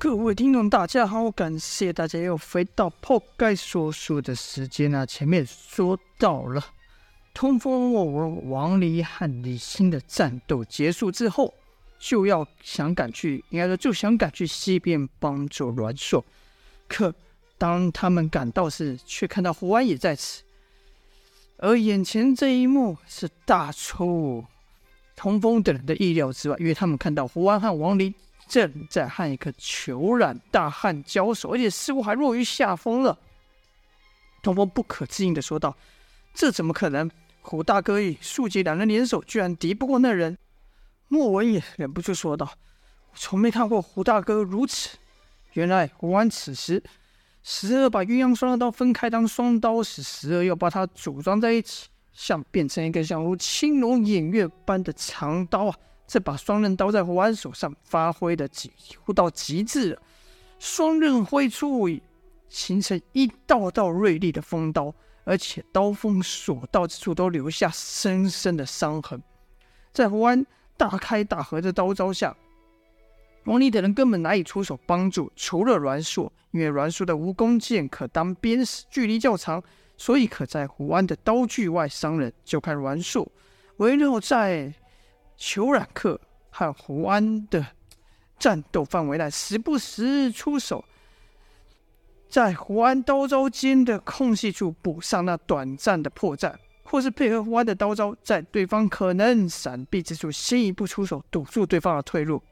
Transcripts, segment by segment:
各位听众，大家好，感谢大家又回到破盖说书的时间啊！前面说到了，通风莫文、王离和李欣的战斗结束之后，就要想赶去，应该说就想赶去西边帮助阮硕。可当他们赶到时，却看到胡安也在此，而眼前这一幕是大出通风等人的意料之外，因为他们看到胡安和王离。正在和一个虬髯大汉交手，而且似乎还落于下风了。东风不可置信的说道：“这怎么可能？胡大哥与树杰两人联手，居然敌不过那人。”莫文也忍不住说道：“我从没看过胡大哥如此。原来胡安此时十二把鸳鸯双刀分开当双刀使时，十二又把它组装在一起，像变成一个像如青龙偃月般的长刀啊！”这把双刃刀在胡安手上发挥的几乎到极致了，双刃挥出，形成一道道锐利的锋刀，而且刀锋所到之处都留下深深的伤痕。在胡安大开大合的刀招下，王离等人根本难以出手帮助，除了阮硕，因为阮硕的蜈蚣剑可当鞭使，距离较长，所以可在胡安的刀具外伤人。就看阮硕围绕在。裘冉克和胡安的战斗范围内，时不时出手，在胡安刀招间的空隙处补上那短暂的破绽，或是配合胡安的刀招，在对方可能闪避之处先一步出手，堵住对方的退路。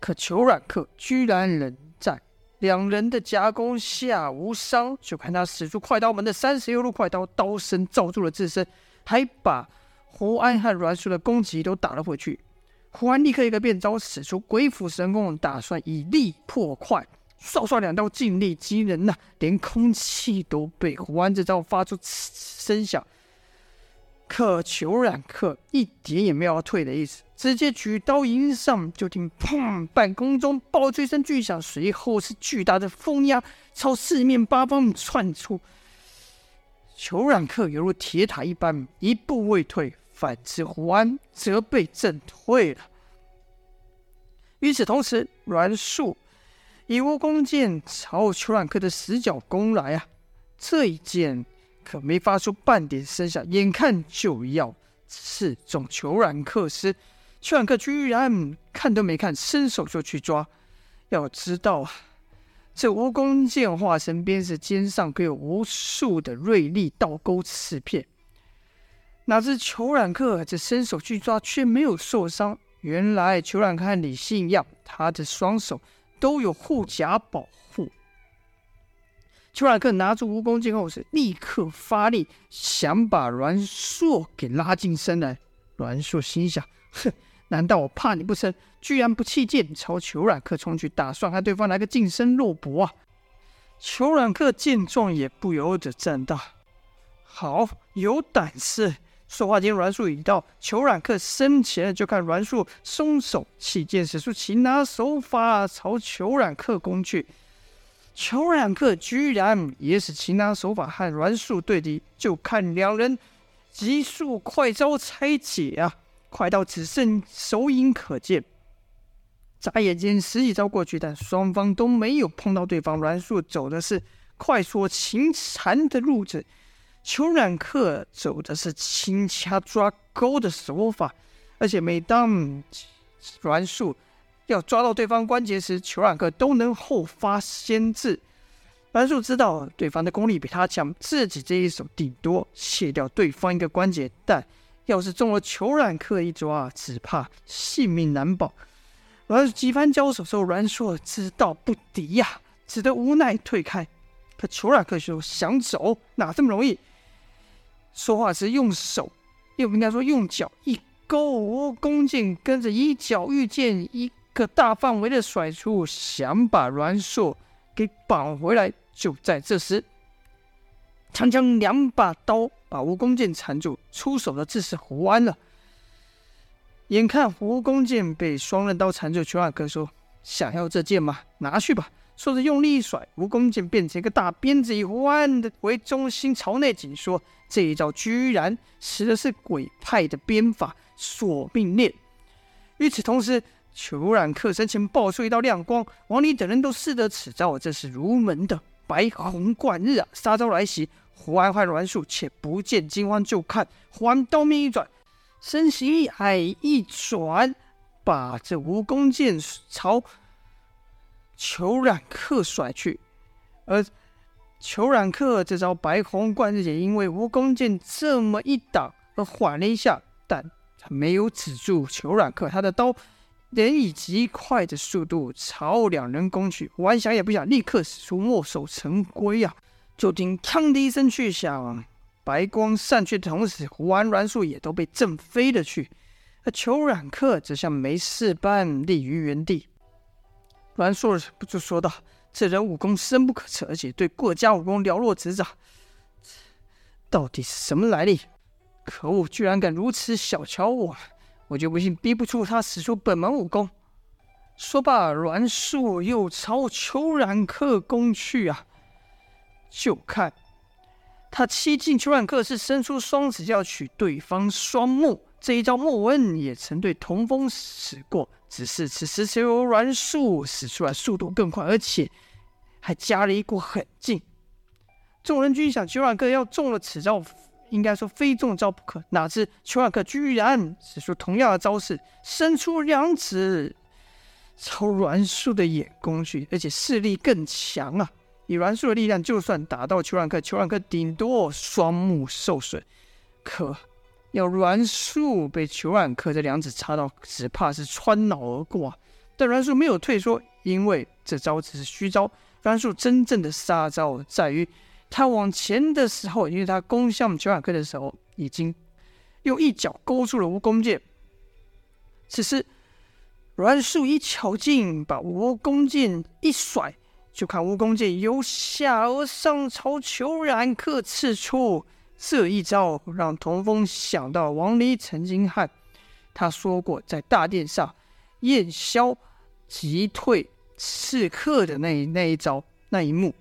可裘冉克居然仍在两人的夹攻下无伤，就看他使出快刀门的三十六路快刀，刀身罩住了自身，还把。胡安和阮叔的攻击都打了回去，胡安立刻一个变招，使出鬼斧神工，打算以力破快。唰唰两刀劲力惊人呐、连空气都被胡安这招发出声响。可裘染客一点也没有要退的意思，直接举刀迎上，就听砰，半空中爆出一声巨响，随后是巨大的风压朝四面八方窜出。裘染客犹如铁塔一般，一步未退。反之，胡安则被震退了。与此同时，阮树以蜈蚣剑朝虬髯客的死角攻来啊！这一剑可没发出半点声响，眼看就要刺中虬髯客时，虬髯客居然看都没看，伸手就去抓。要知道啊，这蜈蚣剑化身鞭子，肩上可有无数的锐利倒钩刺片。哪知裘冉克这伸手去抓，却没有受伤。原来裘冉克和李信一样，他的双手都有护甲保护。裘冉克拿出蜈蚣剑后，是立刻发力，想把阮硕给拉近身来。阮硕心想：哼，难道我怕你不成？居然不弃剑，朝裘冉克冲去，打算和对方来个近身肉搏啊！裘冉克见状，也不由得赞道：“好，有胆识。”说话间，阮树已到虬髯客身前，就看阮树松手弃剑，使出擒拿手法朝虬髯客攻去。虬髯客居然也使擒拿手法和阮树对敌，就看两人急速快招拆解啊，快到只剩手影可见。眨眼间十几招过去，但双方都没有碰到对方。阮树走的是快速擒缠的路子。虬髯客走的是轻掐抓钩的手法，而且每当阮树要抓到对方关节时，虬髯客都能后发先至。阮树知道对方的功力比他强，自己这一手顶多卸掉对方一个关节，但要是中了虬髯客一抓，只怕性命难保。而几番交手之后，阮硕知道不敌呀、只得无奈退开。可虬髯客说想走，哪这么容易？说话时用手，又不应该说用脚一勾蜈蚣剑，跟着一脚御剑，一个大范围的甩出，想把阮硕给绑回来。就在这时，长枪两把刀把蜈蚣剑缠住，出手的自是胡安了。眼看蜈蚣剑被双刃刀缠住，虬髯客说：“想要这剑吗？拿去吧。”说着用力一甩，蜈蚣剑变成一个大鞭子，以胡安的为中心朝内紧缩。这一招居然使的是鬼派的鞭法索命链。与此同时，裘染客身前爆出一道亮光，王离等人都识得此招，这是如门的白虹贯日啊！杀招来袭，胡安和阮树且不见惊慌，就看胡安刀面一转，身形一矮一转，把这蜈蚣剑朝虬髯客甩去。而虬髯客这招白虹贯日也因为蜈蚣剑这么一挡而缓了一下，但他没有止住虬髯客，他的刀。连以极快的速度朝两人攻去，胡安想也不想，立刻使出墨守成规啊！就听“锵”的一声巨响，白光散去的同时，胡安、阮树也都被震飞了去。而虬髯客则像没事般立于原地。栾树不就说道：“这人武功深不可测，而且对过家武功了若指掌，到底是什么来历？可恶，居然敢如此小瞧我！”我就不信逼不出他使出本门武功。说罢，栾树又朝虬髯客攻去啊！就看他七进虬髯客是伸出双指要取对方双目，这一招莫问也曾对童风使过，只是此时只有阮树使出来速度更快，而且还加了一股狠劲。众人均想虬髯客要中了此招。应该说非中招不可，哪知虬髯客居然使出同样的招式，伸出两指朝阮树的眼攻去，而且势力更强啊！以阮树的力量，就算打到虬髯客，虬髯客顶多双目受损，可要阮树被虬髯客这两指插到，只怕是穿脑而过啊！但阮树没有退缩，因为这招只是虚招，阮树真正的杀招在于。他往前的时候，因为他攻向虬髯客的时候，已经用一脚勾住了蜈蚣剑。此时，阮树一巧劲，把蜈蚣剑一甩，就看蜈蚣剑由下而上朝虬髯客刺出。这一招让童风想到王离曾经和他说过，在大殿上燕萧击退刺客的那那一招那一幕，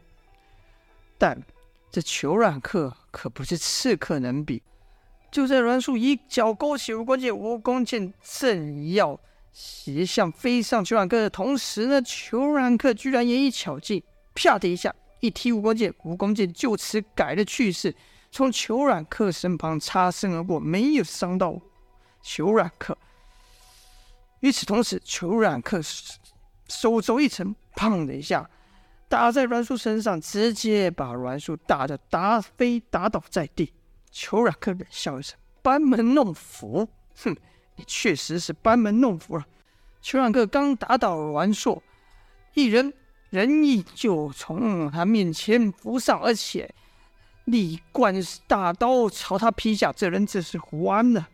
但。这虬髯客可不是刺客能比。就在阮树一脚勾起蜈蚣剑，蜈蚣剑正要斜向飞上虬髯客的同时呢，虬髯客居然也一巧劲，啪的一下一踢蜈蚣剑，蜈蚣剑就此改了去势，从虬髯客身旁擦身而过，没有伤到虬髯客。与此同时，虬髯客手肘一沉，砰的一下。打在阮树身上，直接把阮树打得打飞，打倒在地。虬髯客冷笑一声：“班门弄斧，哼，确实是班门弄斧了。”虬髯客刚打倒阮硕，一人人影就从他面前浮上，而且立贯大刀朝他劈下。这人正是胡安呢。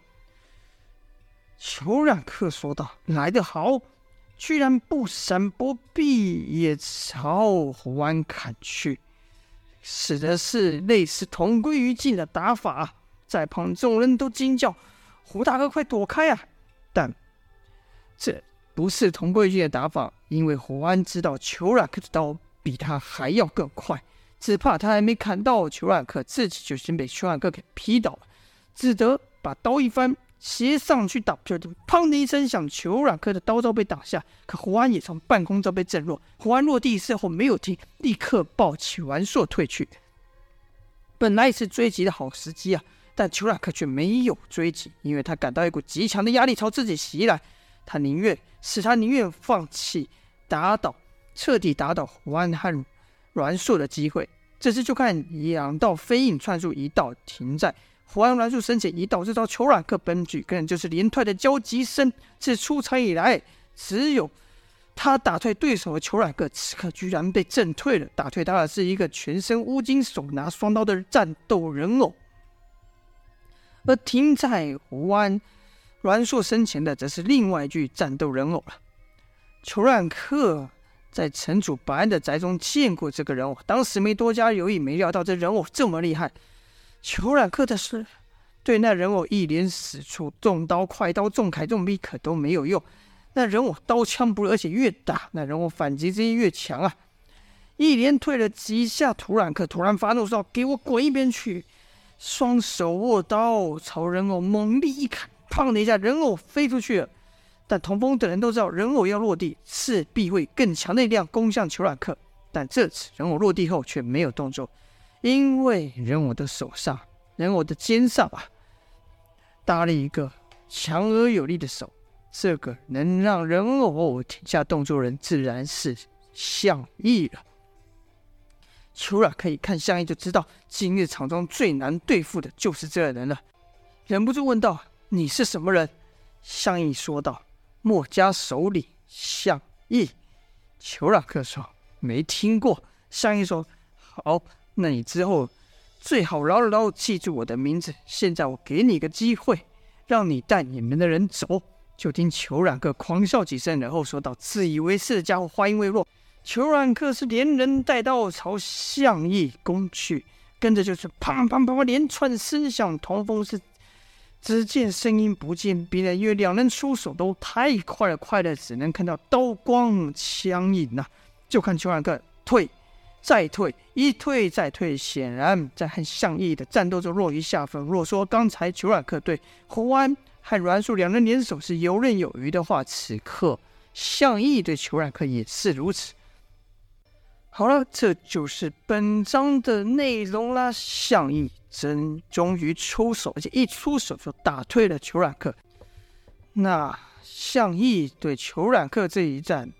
虬髯客说道：“来得好。”居然不闪不避，也朝胡安砍去，使的是类似同归于尽的打法。在旁众人都惊叫：“胡大哥，快躲开啊！”但这不是同归于尽的打法，因为胡安知道虬髯客的刀比他还要更快，只怕他还没砍到虬髯客，自己就先被虬髯客给劈倒了，只得把刀一翻。斜上去打，就砰的一声响，虬髯客的刀招被挡下，可胡安也从半空中被震落。胡安落地之后没有停，立刻抱起完硕退去。本来是追击的好时机啊，但裘拉克却没有追击，因为他感到一股极强的压力朝自己袭来。他宁愿使他宁愿放弃打倒彻底打倒胡安和阮硕的机会。这时就看两道飞影窜出，一道停在。胡安阮树身前一道，这招虬髯客奔去，根本就是连退的交击声。自出场以来，只有他打退对手的虬髯客，此刻居然被震退了。打退他的是一个全身乌金、手拿双刀的战斗人偶，而停在胡安阮硕身前的，则是另外一具战斗人偶了。裘冉克在城主白安的宅中见过这个人偶，当时没多加留意，没料到这人偶这么厉害。裘冉克的是对那人偶一连使出重刀、快刀、重铠、重逼，可都没有用。那人偶刀枪不入，而且越打那人偶反击之力越强啊！一连退了几下，虬髯客突然发怒说：“给我滚一边去！”双手握刀朝人偶猛力一砍，砰的一下，人偶飞出去了。但童风等人都知道，人偶要落地，势必会更强的力量攻向裘冉克。但这次人偶落地后却没有动作，因为人偶的手上、人偶的肩上啊，搭了一个强而有力的手。这个能让人偶停下动作的人，自然是向义了。裘冉克一看向义，就知道今日场中最难对付的就是这个人了，忍不住问道：“你是什么人？”向义说道。墨家首领向义，裘冉克说：“没听过。”向义说：“好，那你之后最好牢牢记住我的名字。现在我给你一个机会，让你带你们的人走。”就听裘冉克狂笑几声，然后说道：“自以为是的家伙，话音未落，裘冉克是连人带刀朝向义攻去，跟着就是砰砰砰砰连串声响，童风是。”只见声音不见别人，因为两人出手都太快了，快的只能看到刀光枪影呐。就看裘冉克退，再退，一退再退，显然在和向义的战斗中落于下风。若说刚才裘冉克对胡安和阮树两人联手是游刃有余的话，此刻向义对裘冉克也是如此。好了，这就是本章的内容啦。向义真终于出手，而且一出手就打退了裘冉克。那向义对裘冉克这一战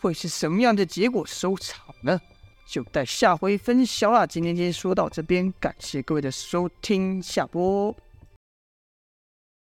会是什么样的结果收场呢？就待下回分晓啦。今天先说到这边，感谢各位的收听，下播。